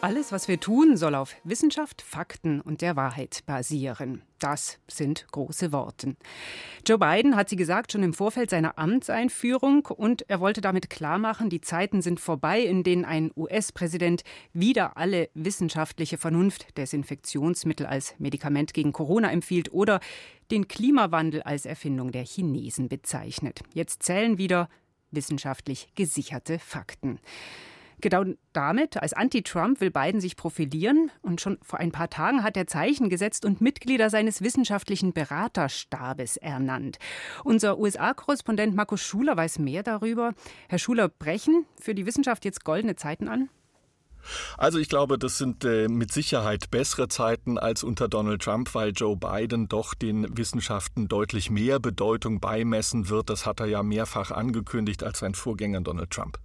Alles, was wir tun, soll auf Wissenschaft, Fakten und der Wahrheit basieren. Das sind große Worte. Joe Biden hat sie gesagt schon im Vorfeld seiner Amtseinführung und er wollte damit klarmachen, die Zeiten sind vorbei, in denen ein US-Präsident wieder alle wissenschaftliche Vernunft Desinfektionsmittel als Medikament gegen Corona empfiehlt oder den Klimawandel als Erfindung der Chinesen bezeichnet. Jetzt zählen wieder wissenschaftlich gesicherte Fakten. Genau damit, als Anti-Trump, will Biden sich profilieren. Und schon vor ein paar Tagen hat er Zeichen gesetzt und Mitglieder seines wissenschaftlichen Beraterstabes ernannt. Unser USA-Korrespondent Markus Schuler weiß mehr darüber. Herr Schuler, brechen für die Wissenschaft jetzt goldene Zeiten an? Also ich glaube, das sind äh, mit Sicherheit bessere Zeiten als unter Donald Trump, weil Joe Biden doch den Wissenschaften deutlich mehr Bedeutung beimessen wird. Das hat er ja mehrfach angekündigt als sein Vorgänger Donald Trump.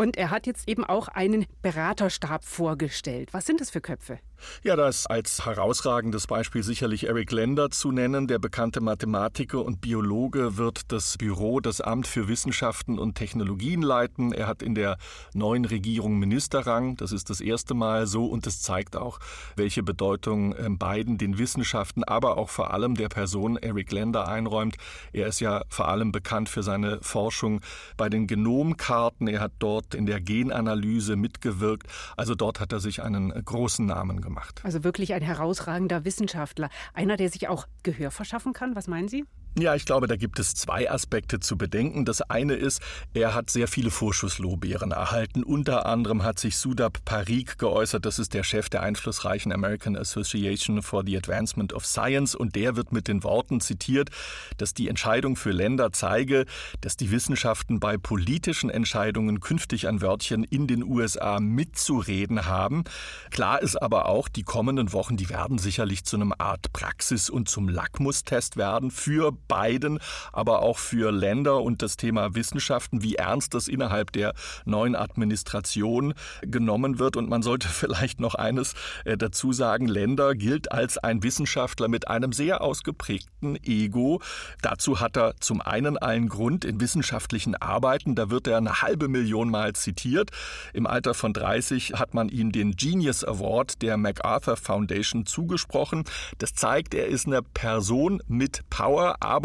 Und er hat jetzt eben auch einen Beraterstab vorgestellt. Was sind das für Köpfe? Ja, da ist als herausragendes Beispiel sicherlich Eric Lender zu nennen. Der bekannte Mathematiker und Biologe wird das Büro, das Amt für Wissenschaften und Technologien leiten. Er hat in der neuen Regierung Ministerrang. Das ist das erste Mal so und es zeigt auch, welche Bedeutung ähm, Biden den Wissenschaften, aber auch vor allem der Person Eric Lender einräumt. Er ist ja vor allem bekannt für seine Forschung bei den Genomkarten. Er hat dort in der Genanalyse mitgewirkt. Also dort hat er sich einen großen Namen gemacht gemacht. Also wirklich ein herausragender Wissenschaftler. Einer, der sich auch Gehör verschaffen kann. Was meinen Sie? Ja, ich glaube, da gibt es zwei Aspekte zu bedenken. Das eine ist, er hat sehr viele Vorschusslorbeeren erhalten. Unter anderem hat sich Sudab Parikh geäußert, das ist der Chef der einflussreichen American Association for the Advancement of Science und der wird mit den Worten zitiert, dass die Entscheidung für Länder zeige, dass die Wissenschaften bei politischen Entscheidungen künftig ein Wörtchen in den USA mitzureden haben. Klar ist aber auch, die kommenden Wochen, die werden sicherlich zu einem Art Praxis und zum Lackmustest werden für beiden, aber auch für Länder und das Thema Wissenschaften, wie ernst das innerhalb der neuen Administration genommen wird. Und man sollte vielleicht noch eines äh, dazu sagen, Länder gilt als ein Wissenschaftler mit einem sehr ausgeprägten Ego. Dazu hat er zum einen einen Grund in wissenschaftlichen Arbeiten, da wird er eine halbe Million Mal zitiert. Im Alter von 30 hat man ihm den Genius Award der MacArthur Foundation zugesprochen. Das zeigt, er ist eine Person mit Power, aber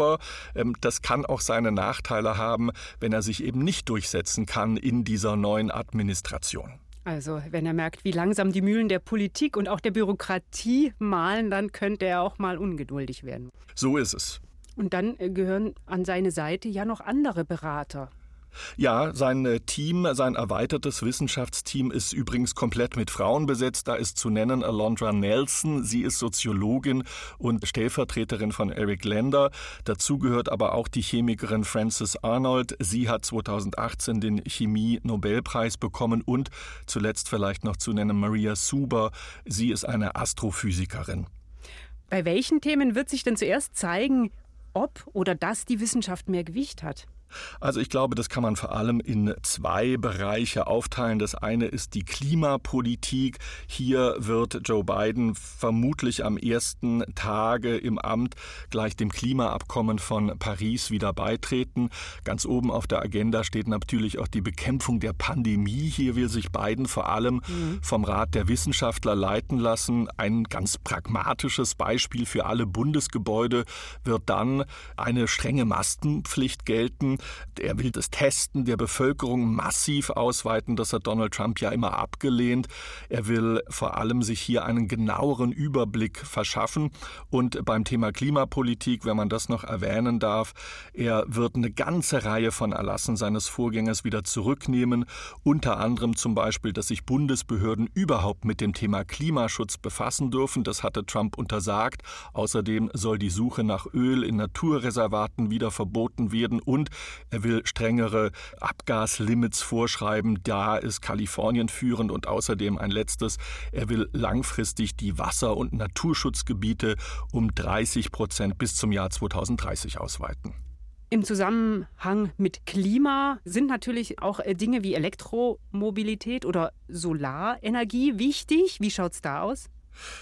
ähm, das kann auch seine Nachteile haben, wenn er sich eben nicht durchsetzen kann in dieser neuen Administration. Also, wenn er merkt, wie langsam die Mühlen der Politik und auch der Bürokratie malen, dann könnte er auch mal ungeduldig werden. So ist es. Und dann äh, gehören an seine Seite ja noch andere Berater. Ja, sein äh, Team, sein erweitertes Wissenschaftsteam ist übrigens komplett mit Frauen besetzt. Da ist zu nennen Alondra Nelson. Sie ist Soziologin und Stellvertreterin von Eric Lender. Dazu gehört aber auch die Chemikerin Frances Arnold. Sie hat 2018 den Chemie-Nobelpreis bekommen und zuletzt vielleicht noch zu nennen Maria Suber. Sie ist eine Astrophysikerin. Bei welchen Themen wird sich denn zuerst zeigen, ob oder dass die Wissenschaft mehr Gewicht hat? Also ich glaube, das kann man vor allem in zwei Bereiche aufteilen. Das eine ist die Klimapolitik. Hier wird Joe Biden vermutlich am ersten Tage im Amt gleich dem Klimaabkommen von Paris wieder beitreten. Ganz oben auf der Agenda steht natürlich auch die Bekämpfung der Pandemie. Hier will sich Biden vor allem mhm. vom Rat der Wissenschaftler leiten lassen. Ein ganz pragmatisches Beispiel für alle Bundesgebäude wird dann eine strenge Maskenpflicht gelten. Er will das Testen der Bevölkerung massiv ausweiten. Das hat Donald Trump ja immer abgelehnt. Er will vor allem sich hier einen genaueren Überblick verschaffen. Und beim Thema Klimapolitik, wenn man das noch erwähnen darf, er wird eine ganze Reihe von Erlassen seines Vorgängers wieder zurücknehmen. Unter anderem zum Beispiel, dass sich Bundesbehörden überhaupt mit dem Thema Klimaschutz befassen dürfen. Das hatte Trump untersagt. Außerdem soll die Suche nach Öl in Naturreservaten wieder verboten werden und er will strengere Abgaslimits vorschreiben. Da ist Kalifornien führend und außerdem ein letztes. Er will langfristig die Wasser- und Naturschutzgebiete um 30 Prozent bis zum Jahr 2030 ausweiten. Im Zusammenhang mit Klima sind natürlich auch äh, Dinge wie Elektromobilität oder Solarenergie wichtig. Wie schaut es da aus?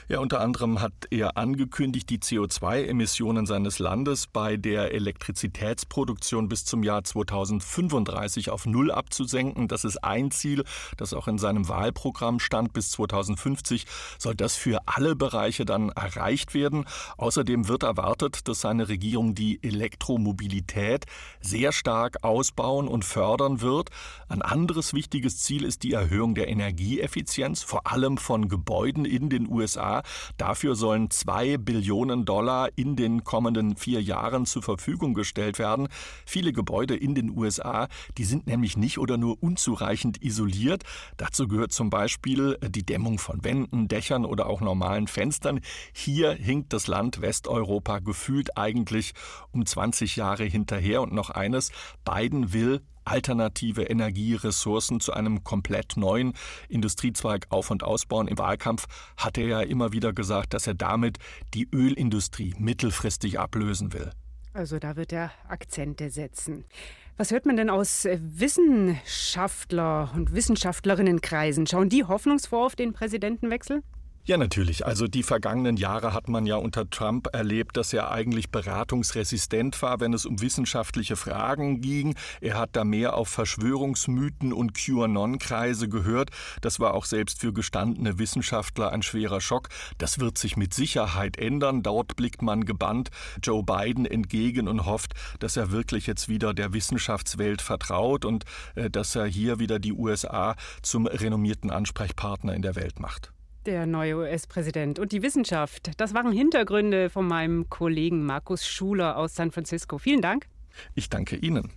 Ja, unter anderem hat er angekündigt, die CO2-Emissionen seines Landes bei der Elektrizitätsproduktion bis zum Jahr 2035 auf Null abzusenken. Das ist ein Ziel, das auch in seinem Wahlprogramm stand. Bis 2050 soll das für alle Bereiche dann erreicht werden. Außerdem wird erwartet, dass seine Regierung die Elektromobilität sehr stark ausbauen und fördern wird. Ein anderes wichtiges Ziel ist die Erhöhung der Energieeffizienz, vor allem von Gebäuden in den USA. USA. Dafür sollen zwei Billionen Dollar in den kommenden vier Jahren zur Verfügung gestellt werden. Viele Gebäude in den USA, die sind nämlich nicht oder nur unzureichend isoliert. Dazu gehört zum Beispiel die Dämmung von Wänden, Dächern oder auch normalen Fenstern. Hier hinkt das Land Westeuropa gefühlt eigentlich um 20 Jahre hinterher. Und noch eines, Biden will alternative Energieressourcen zu einem komplett neuen Industriezweig auf- und ausbauen. Im Wahlkampf hat er ja immer wieder gesagt, dass er damit die Ölindustrie mittelfristig ablösen will. Also da wird er Akzente setzen. Was hört man denn aus Wissenschaftler und Wissenschaftlerinnenkreisen? Schauen die hoffnungsvoll auf den Präsidentenwechsel? Ja, natürlich. Also die vergangenen Jahre hat man ja unter Trump erlebt, dass er eigentlich beratungsresistent war, wenn es um wissenschaftliche Fragen ging. Er hat da mehr auf Verschwörungsmythen und QAnon-Kreise gehört. Das war auch selbst für gestandene Wissenschaftler ein schwerer Schock. Das wird sich mit Sicherheit ändern. Dort blickt man gebannt Joe Biden entgegen und hofft, dass er wirklich jetzt wieder der Wissenschaftswelt vertraut und äh, dass er hier wieder die USA zum renommierten Ansprechpartner in der Welt macht der neue US-Präsident und die Wissenschaft. Das waren Hintergründe von meinem Kollegen Markus Schuler aus San Francisco. Vielen Dank. Ich danke Ihnen.